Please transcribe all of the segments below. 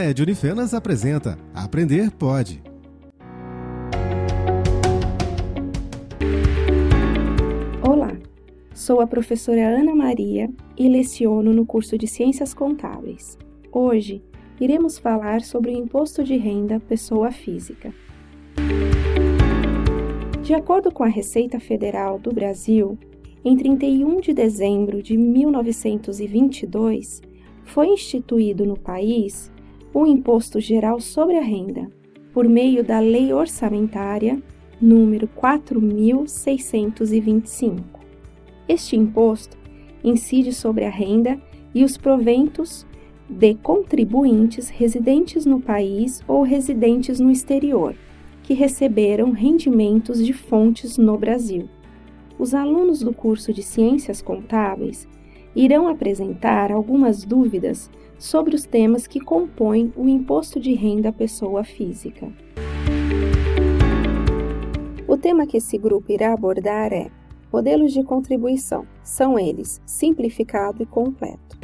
NED Unifenas apresenta Aprender Pode. Olá, sou a professora Ana Maria e leciono no curso de Ciências Contábeis. Hoje iremos falar sobre o imposto de renda pessoa física. De acordo com a Receita Federal do Brasil, em 31 de dezembro de 1922, foi instituído no país o Imposto Geral sobre a Renda, por meio da Lei Orçamentária número 4625. Este imposto incide sobre a renda e os proventos de contribuintes residentes no país ou residentes no exterior, que receberam rendimentos de fontes no Brasil. Os alunos do curso de Ciências Contábeis irão apresentar algumas dúvidas sobre os temas que compõem o imposto de renda à pessoa física. O tema que esse grupo irá abordar é modelos de contribuição. São eles simplificado e completo.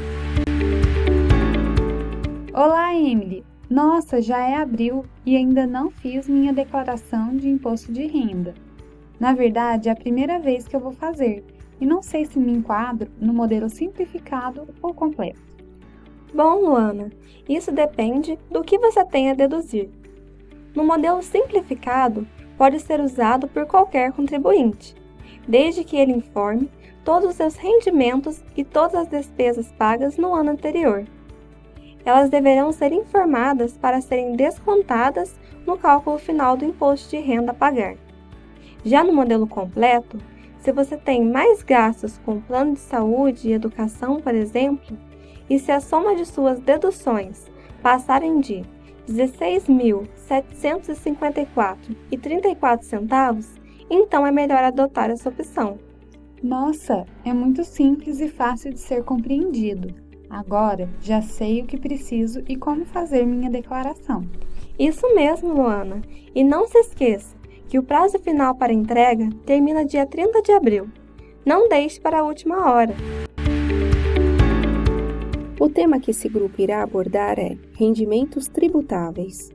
Olá, Emily! Nossa, já é abril e ainda não fiz minha declaração de imposto de renda. Na verdade, é a primeira vez que eu vou fazer e não sei se me enquadro no modelo simplificado ou completo. Bom, Luana, isso depende do que você tem a deduzir. No modelo simplificado, pode ser usado por qualquer contribuinte, desde que ele informe todos os seus rendimentos e todas as despesas pagas no ano anterior. Elas deverão ser informadas para serem descontadas no cálculo final do imposto de renda a pagar. Já no modelo completo, se você tem mais gastos com plano de saúde e educação, por exemplo, e se a soma de suas deduções passarem de R$ 16.754,34 centavos, então é melhor adotar essa opção. Nossa, é muito simples e fácil de ser compreendido. Agora já sei o que preciso e como fazer minha declaração. Isso mesmo, Luana. E não se esqueça que o prazo final para entrega termina dia 30 de abril. Não deixe para a última hora. O tema que esse grupo irá abordar é rendimentos tributáveis.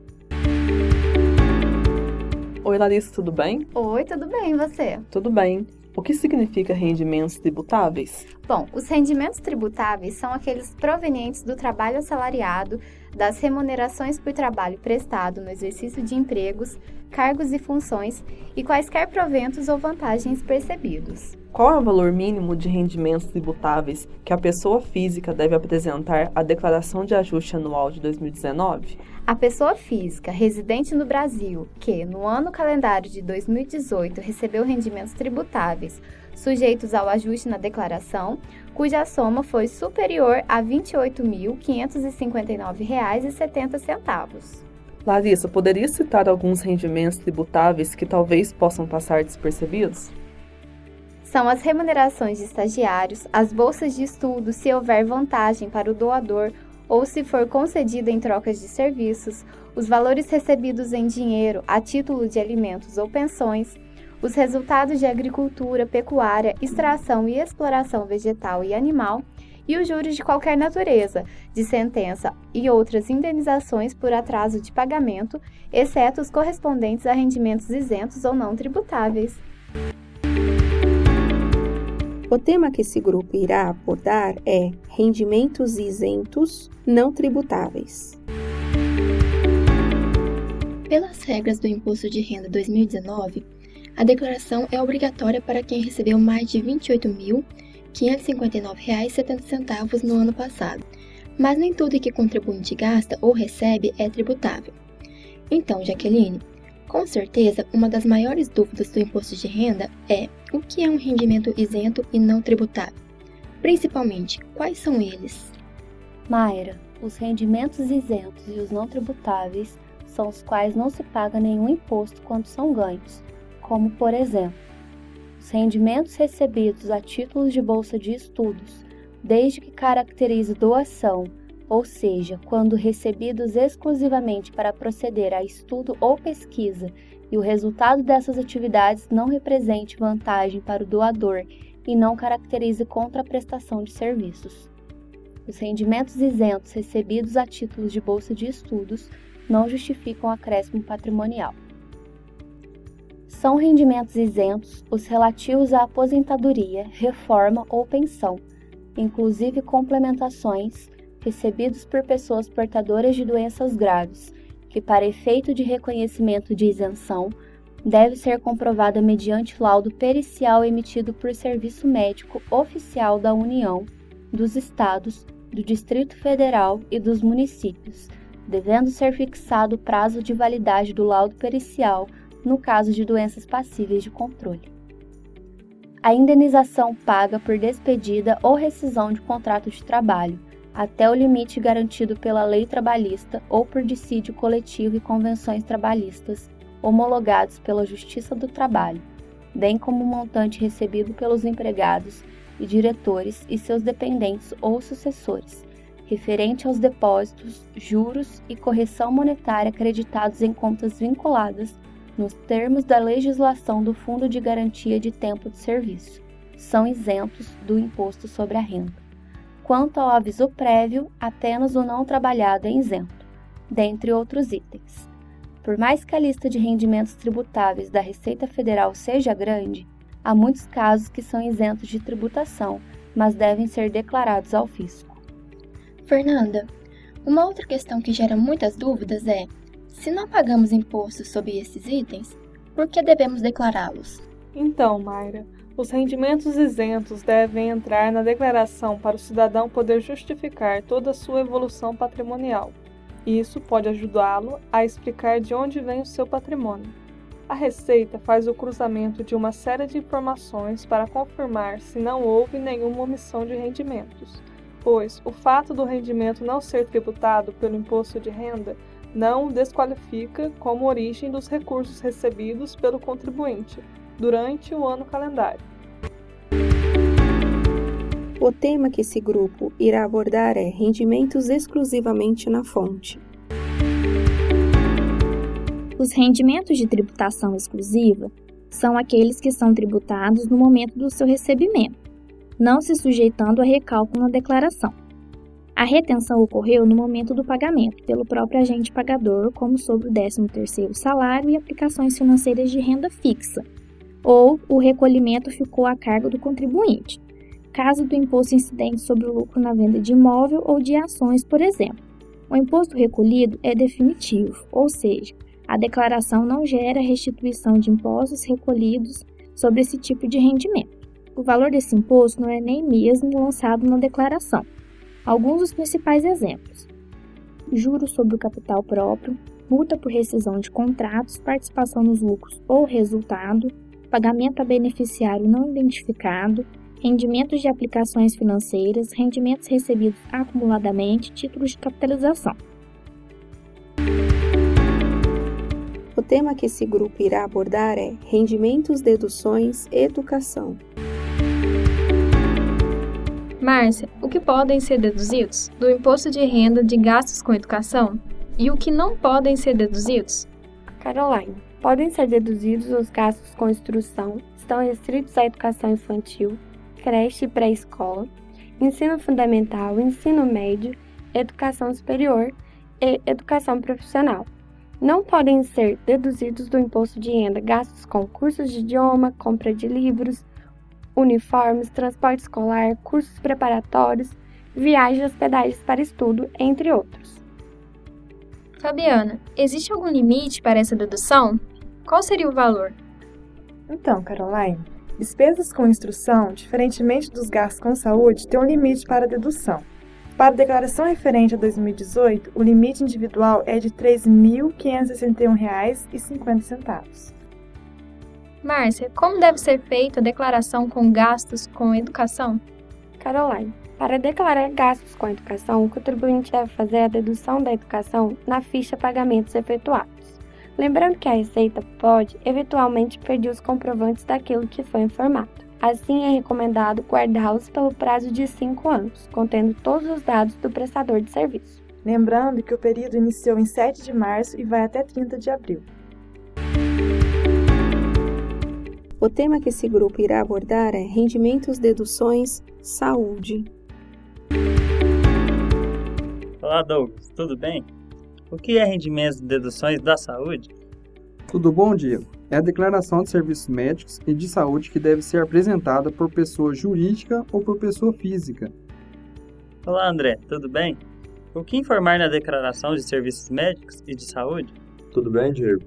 Oi, Larissa, tudo bem? Oi, tudo bem, e você? Tudo bem. O que significa rendimentos tributáveis? Bom, os rendimentos tributáveis são aqueles provenientes do trabalho assalariado, das remunerações por trabalho prestado no exercício de empregos, cargos e funções e quaisquer proventos ou vantagens percebidos. Qual é o valor mínimo de rendimentos tributáveis que a pessoa física deve apresentar à declaração de ajuste anual de 2019? A pessoa física residente no Brasil que, no ano calendário de 2018, recebeu rendimentos tributáveis sujeitos ao ajuste na declaração, cuja soma foi superior a R$ 28.559,70. Larissa, poderia citar alguns rendimentos tributáveis que talvez possam passar despercebidos? São as remunerações de estagiários, as bolsas de estudo, se houver vantagem para o doador ou se for concedida em trocas de serviços, os valores recebidos em dinheiro a título de alimentos ou pensões, os resultados de agricultura, pecuária, extração e exploração vegetal e animal e os juros de qualquer natureza, de sentença e outras indenizações por atraso de pagamento, exceto os correspondentes a rendimentos isentos ou não tributáveis. O tema que esse grupo irá abordar é rendimentos isentos não tributáveis. Pelas regras do Imposto de Renda 2019, a declaração é obrigatória para quem recebeu mais de R$ 28.559,70 no ano passado, mas nem tudo que contribuinte gasta ou recebe é tributável. Então, Jaqueline, com certeza, uma das maiores dúvidas do imposto de renda é o que é um rendimento isento e não tributável. Principalmente, quais são eles? Mayra, os rendimentos isentos e os não tributáveis são os quais não se paga nenhum imposto quando são ganhos, como por exemplo, os rendimentos recebidos a título de bolsa de estudos, desde que caracterize doação ou seja, quando recebidos exclusivamente para proceder a estudo ou pesquisa e o resultado dessas atividades não represente vantagem para o doador e não caracterize contraprestação de serviços. Os rendimentos isentos recebidos a título de bolsa de estudos não justificam acréscimo patrimonial. São rendimentos isentos os relativos à aposentadoria, reforma ou pensão, inclusive complementações recebidos por pessoas portadoras de doenças graves, que, para efeito de reconhecimento de isenção, deve ser comprovada mediante laudo pericial emitido por serviço médico oficial da União, dos Estados, do Distrito Federal e dos municípios, devendo ser fixado o prazo de validade do laudo pericial no caso de doenças passíveis de controle. A indenização paga por despedida ou rescisão de contrato de trabalho, até o limite garantido pela lei trabalhista ou por dissídio coletivo e convenções trabalhistas homologados pela Justiça do Trabalho, bem como o montante recebido pelos empregados e diretores e seus dependentes ou sucessores, referente aos depósitos, juros e correção monetária acreditados em contas vinculadas nos termos da legislação do Fundo de Garantia de Tempo de Serviço, são isentos do imposto sobre a renda. Quanto ao aviso prévio, apenas o não trabalhado é isento, dentre outros itens. Por mais que a lista de rendimentos tributáveis da Receita Federal seja grande, há muitos casos que são isentos de tributação, mas devem ser declarados ao fisco. Fernanda, uma outra questão que gera muitas dúvidas é: se não pagamos impostos sobre esses itens, por que devemos declará-los? Então, Mayra, os rendimentos isentos devem entrar na declaração para o cidadão poder justificar toda a sua evolução patrimonial. Isso pode ajudá-lo a explicar de onde vem o seu patrimônio. A Receita faz o cruzamento de uma série de informações para confirmar se não houve nenhuma omissão de rendimentos, pois o fato do rendimento não ser tributado pelo imposto de renda não o desqualifica como origem dos recursos recebidos pelo contribuinte durante o ano calendário. O tema que esse grupo irá abordar é rendimentos exclusivamente na fonte. Os rendimentos de tributação exclusiva são aqueles que são tributados no momento do seu recebimento, não se sujeitando a recálculo na declaração. A retenção ocorreu no momento do pagamento, pelo próprio agente pagador, como sobre o 13º salário e aplicações financeiras de renda fixa, ou o recolhimento ficou a cargo do contribuinte, caso do imposto incidente sobre o lucro na venda de imóvel ou de ações, por exemplo. O imposto recolhido é definitivo, ou seja, a declaração não gera restituição de impostos recolhidos sobre esse tipo de rendimento. O valor desse imposto não é nem mesmo lançado na declaração. Alguns dos principais exemplos: juros sobre o capital próprio, multa por rescisão de contratos, participação nos lucros ou resultado, pagamento a beneficiário não identificado, rendimentos de aplicações financeiras, rendimentos recebidos acumuladamente, títulos de capitalização. O tema que esse grupo irá abordar é rendimentos, deduções, educação. Márcia, o que podem ser deduzidos do imposto de renda de gastos com educação e o que não podem ser deduzidos? Caroline, podem ser deduzidos os gastos com instrução, estão restritos à educação infantil, creche e pré-escola, ensino fundamental, ensino médio, educação superior e educação profissional. Não podem ser deduzidos do imposto de renda gastos com cursos de idioma, compra de livros, uniformes, transporte escolar, cursos preparatórios, viagens e hospedagens para estudo, entre outros. Fabiana, existe algum limite para essa dedução? Qual seria o valor? Então, Caroline, despesas com instrução, diferentemente dos gastos com saúde, têm um limite para a dedução. Para a declaração referente a 2018, o limite individual é de R$ 3.561,50. Márcia, como deve ser feita a declaração com gastos com educação? Caroline, para declarar gastos com educação, o contribuinte deve fazer a dedução da educação na ficha pagamentos efetuados. Lembrando que a Receita pode, eventualmente, pedir os comprovantes daquilo que foi informado. Assim, é recomendado guardá-los pelo prazo de 5 anos, contendo todos os dados do prestador de serviço. Lembrando que o período iniciou em 7 de março e vai até 30 de abril. O tema que esse grupo irá abordar é rendimentos, deduções, saúde. Olá, Douglas. Tudo bem? O que é rendimento de deduções da saúde? Tudo bom, Diego? É a declaração de serviços médicos e de saúde que deve ser apresentada por pessoa jurídica ou por pessoa física. Olá, André. Tudo bem? O que informar na declaração de serviços médicos e de saúde? Tudo bem, Diego?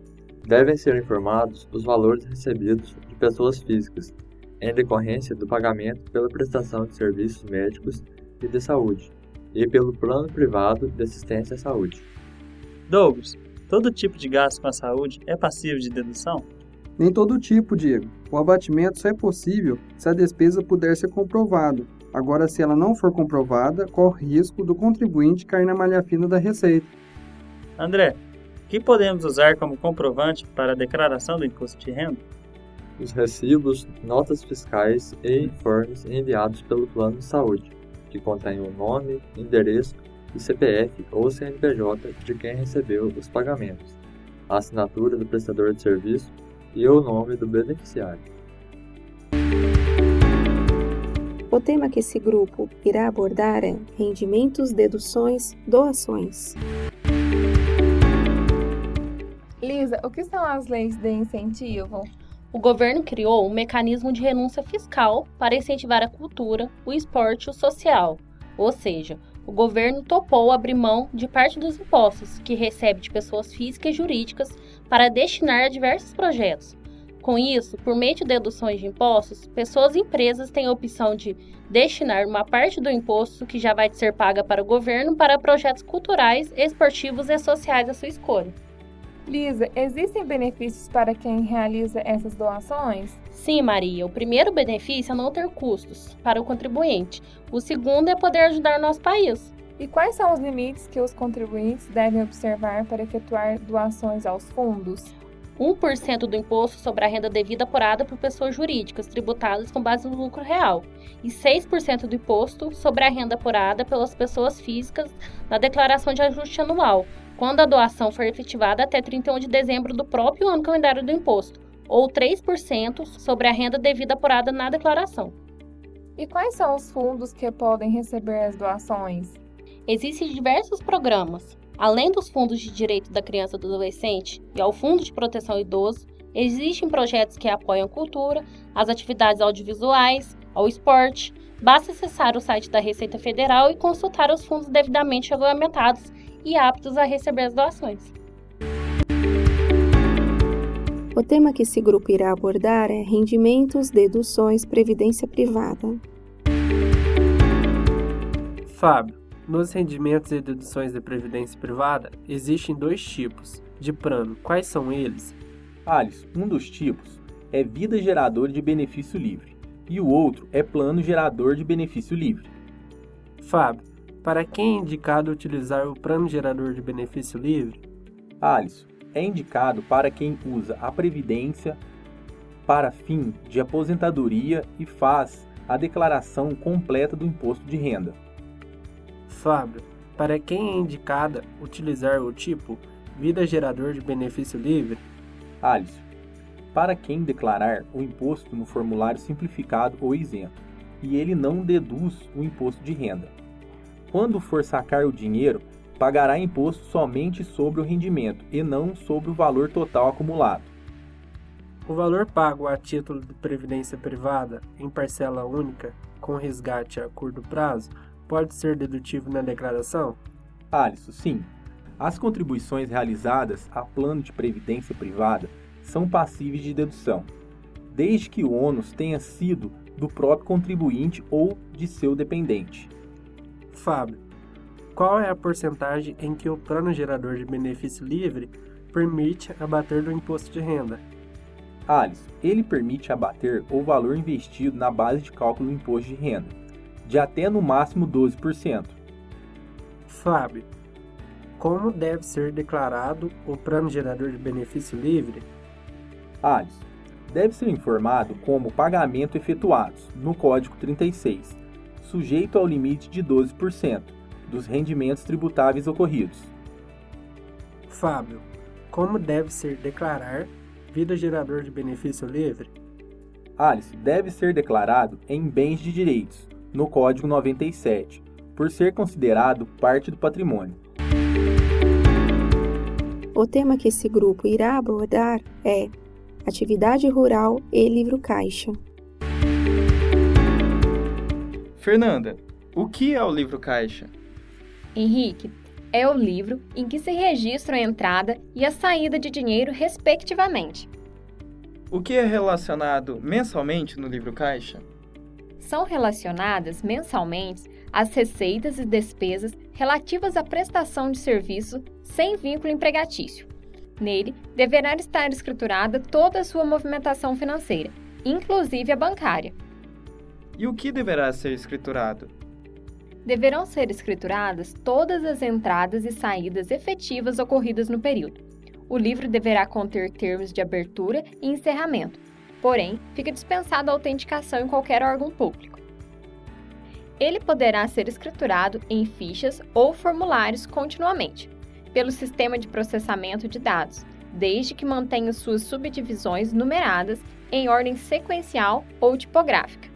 Devem ser informados os valores recebidos de pessoas físicas, em decorrência do pagamento pela prestação de serviços médicos e de saúde, e pelo plano privado de assistência à saúde. Douglas, todo tipo de gasto com a saúde é passível de dedução? Nem todo tipo, Diego. O abatimento só é possível se a despesa puder ser comprovado. Agora, se ela não for comprovada, corre risco do contribuinte cair na malha fina da receita. André, o que podemos usar como comprovante para a declaração do imposto de renda? Os recibos, notas fiscais e informes enviados pelo plano de saúde, que contêm o nome, endereço e CPF ou CNPJ de quem recebeu os pagamentos, a assinatura do prestador de serviço e o nome do beneficiário. O tema que esse grupo irá abordar é rendimentos, deduções, doações. Lisa, o que são as leis de incentivo? O governo criou um mecanismo de renúncia fiscal para incentivar a cultura, o esporte e o social. Ou seja, o governo topou abrir mão de parte dos impostos que recebe de pessoas físicas e jurídicas para destinar a diversos projetos. Com isso, por meio de deduções de impostos, pessoas e empresas têm a opção de destinar uma parte do imposto que já vai ser paga para o governo para projetos culturais, esportivos e sociais da sua escolha. Lisa, existem benefícios para quem realiza essas doações? Sim, Maria. O primeiro benefício é não ter custos para o contribuinte. O segundo é poder ajudar o nosso país. E quais são os limites que os contribuintes devem observar para efetuar doações aos fundos? 1% do imposto sobre a renda devida apurada por pessoas jurídicas tributadas com base no lucro real e 6% do imposto sobre a renda apurada pelas pessoas físicas na declaração de ajuste anual, quando a doação for efetivada até 31 de dezembro do próprio ano calendário do imposto, ou 3% sobre a renda devida apurada na declaração. E quais são os fundos que podem receber as doações? Existem diversos programas, Além dos fundos de direito da criança e do adolescente e ao Fundo de Proteção ao Idoso, existem projetos que apoiam a cultura, as atividades audiovisuais, ao esporte. Basta acessar o site da Receita Federal e consultar os fundos devidamente regulamentados e aptos a receber as doações. O tema que esse grupo irá abordar é rendimentos, deduções, previdência privada. Fábio, nos rendimentos e deduções da previdência privada, existem dois tipos de plano. Quais são eles? Alice, um dos tipos é vida gerador de benefício livre e o outro é plano gerador de benefício livre. Fábio, para quem é indicado utilizar o plano gerador de benefício livre? Alice, é indicado para quem usa a previdência para fim de aposentadoria e faz a declaração completa do imposto de renda. Fábio, para quem é indicada utilizar o tipo vida gerador de benefício livre? Alisson, para quem declarar o imposto no formulário simplificado ou isento e ele não deduz o imposto de renda. Quando for sacar o dinheiro, pagará imposto somente sobre o rendimento e não sobre o valor total acumulado. O valor pago a título de previdência privada em parcela única com resgate a curto prazo pode ser dedutivo na declaração? Alisson, sim. As contribuições realizadas a plano de previdência privada são passíveis de dedução, desde que o ônus tenha sido do próprio contribuinte ou de seu dependente. Fábio, qual é a porcentagem em que o plano gerador de benefício livre permite abater do imposto de renda? Alisson, ele permite abater o valor investido na base de cálculo do imposto de renda de até no máximo 12%. Fábio, como deve ser declarado o plano gerador de benefício livre? Alisson, deve ser informado como pagamento efetuados no Código 36, sujeito ao limite de 12% dos rendimentos tributáveis ocorridos. Fábio, como deve ser declarar vida gerador de benefício livre? Alice deve ser declarado em bens de direitos, no Código 97, por ser considerado parte do patrimônio. O tema que esse grupo irá abordar é Atividade Rural e Livro Caixa. Fernanda, o que é o livro caixa? Henrique, é o livro em que se registra a entrada e a saída de dinheiro, respectivamente. O que é relacionado mensalmente no livro caixa? São relacionadas mensalmente as receitas e despesas relativas à prestação de serviço sem vínculo empregatício. Nele, deverá estar escriturada toda a sua movimentação financeira, inclusive a bancária. E o que deverá ser escriturado? Deverão ser escrituradas todas as entradas e saídas efetivas ocorridas no período. O livro deverá conter termos de abertura e encerramento, porém, fica dispensada a autenticação em qualquer órgão público. Ele poderá ser escriturado em fichas ou formulários continuamente, pelo sistema de processamento de dados, desde que mantenha suas subdivisões numeradas em ordem sequencial ou tipográfica.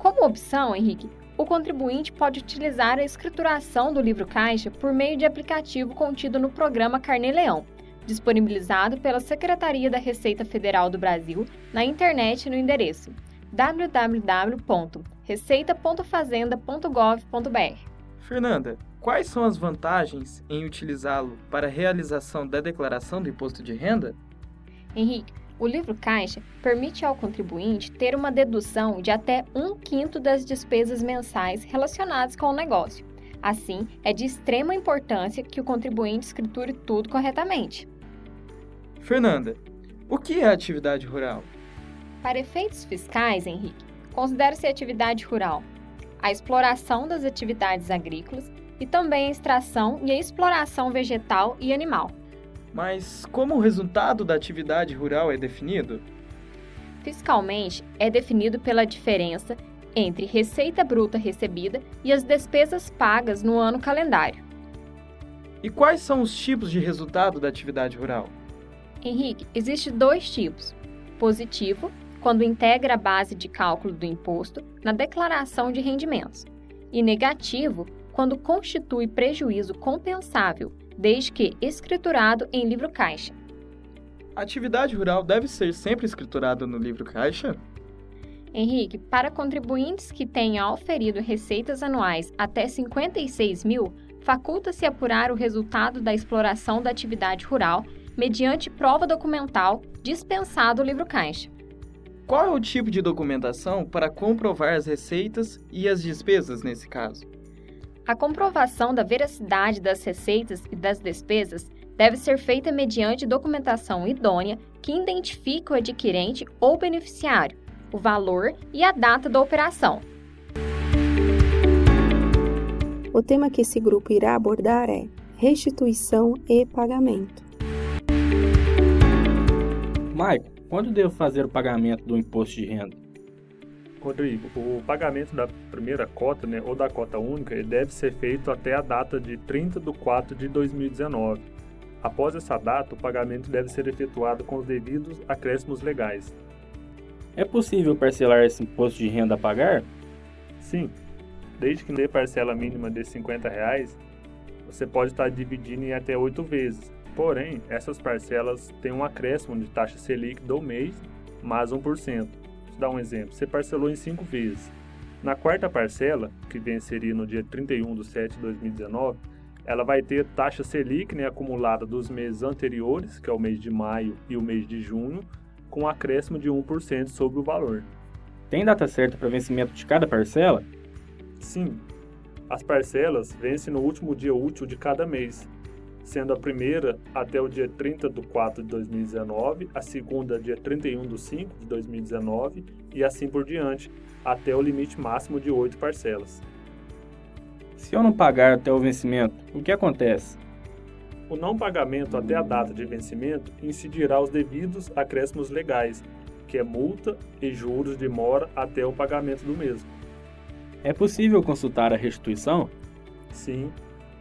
Como opção, Henrique, o contribuinte pode utilizar a escrituração do livro caixa por meio de aplicativo contido no programa Carnê-Leão, disponibilizado pela Secretaria da Receita Federal do Brasil na internet no endereço www.receita.fazenda.gov.br. Fernanda, quais são as vantagens em utilizá-lo para a realização da declaração do imposto de renda? Henrique, o livro caixa permite ao contribuinte ter uma dedução de até um quinto das despesas mensais relacionadas com o negócio. Assim, é de extrema importância que o contribuinte escriture tudo corretamente. Fernanda, o que é atividade rural? Para efeitos fiscais, Henrique, considera-se atividade rural a exploração das atividades agrícolas e também a extração e a exploração vegetal e animal. Mas como o resultado da atividade rural é definido? Fiscalmente, é definido pela diferença entre receita bruta recebida e as despesas pagas no ano calendário. E quais são os tipos de resultado da atividade rural? Henrique, existe dois tipos: positivo, quando integra a base de cálculo do imposto na declaração de rendimentos, e negativo, quando constitui prejuízo compensável desde que escriturado em livro caixa. A atividade rural deve ser sempre escriturada no livro caixa? Henrique, para contribuintes que tenham auferido receitas anuais até 56 mil, faculta-se apurar o resultado da exploração da atividade rural mediante prova documental dispensado o livro caixa. Qual é o tipo de documentação para comprovar as receitas e as despesas nesse caso? A comprovação da veracidade das receitas e das despesas deve ser feita mediante documentação idônea que identifique o adquirente ou beneficiário, o valor e a data da operação. O tema que esse grupo irá abordar é restituição e pagamento. Maico, quando devo fazer o pagamento do imposto de renda? Rodrigo, o pagamento da primeira cota, né, ou da cota única, ele deve ser feito até a data de 30 de 4 de 2019. Após essa data, o pagamento deve ser efetuado com os devidos acréscimos legais. É possível parcelar esse imposto de renda a pagar? Sim, desde que dê parcela mínima de 50 reais, você pode estar dividindo em até oito vezes. Porém, essas parcelas têm um acréscimo de taxa Selic do mês mais 1% dar um exemplo, você parcelou em cinco vezes. Na quarta parcela, que venceria no dia 31 de 7 de 2019, ela vai ter taxa Selic né, acumulada dos meses anteriores, que é o mês de maio e o mês de junho, com um acréscimo de 1% sobre o valor. Tem data certa para vencimento de cada parcela? Sim. As parcelas vencem no último dia útil de cada mês, sendo a primeira até o dia 30 de 4 de 2019, a segunda dia 31 de 5 de 2019 e assim por diante, até o limite máximo de 8 parcelas. Se eu não pagar até o vencimento, o que acontece? O não pagamento até a data de vencimento incidirá os devidos acréscimos legais, que é multa e juros de mora até o pagamento do mesmo. É possível consultar a restituição? Sim,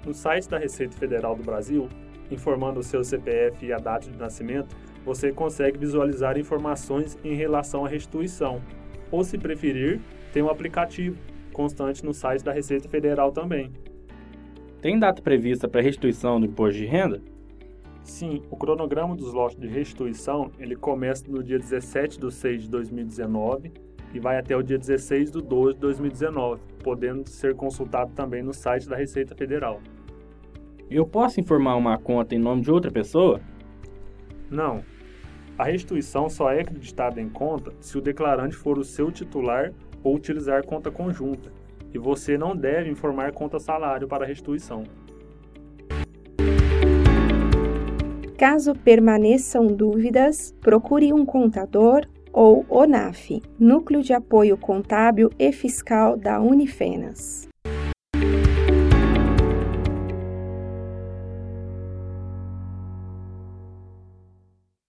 no site da Receita Federal do Brasil, informando o seu CPF e a data de nascimento, você consegue visualizar informações em relação à restituição. Ou, se preferir, tem um aplicativo constante no site da Receita Federal também. Tem data prevista para restituição do imposto de renda? Sim, o cronograma dos lotes de restituição ele começa no dia 17 de 6 de 2019 e vai até o dia 16 de 12 de 2019, podendo ser consultado também no site da Receita Federal. Eu posso informar uma conta em nome de outra pessoa? Não. A restituição só é acreditada em conta se o declarante for o seu titular ou utilizar conta conjunta, e você não deve informar conta salário para a restituição. Caso permaneçam dúvidas, procure um contador ou ONAF, Núcleo de Apoio Contábil e Fiscal da Unifenas.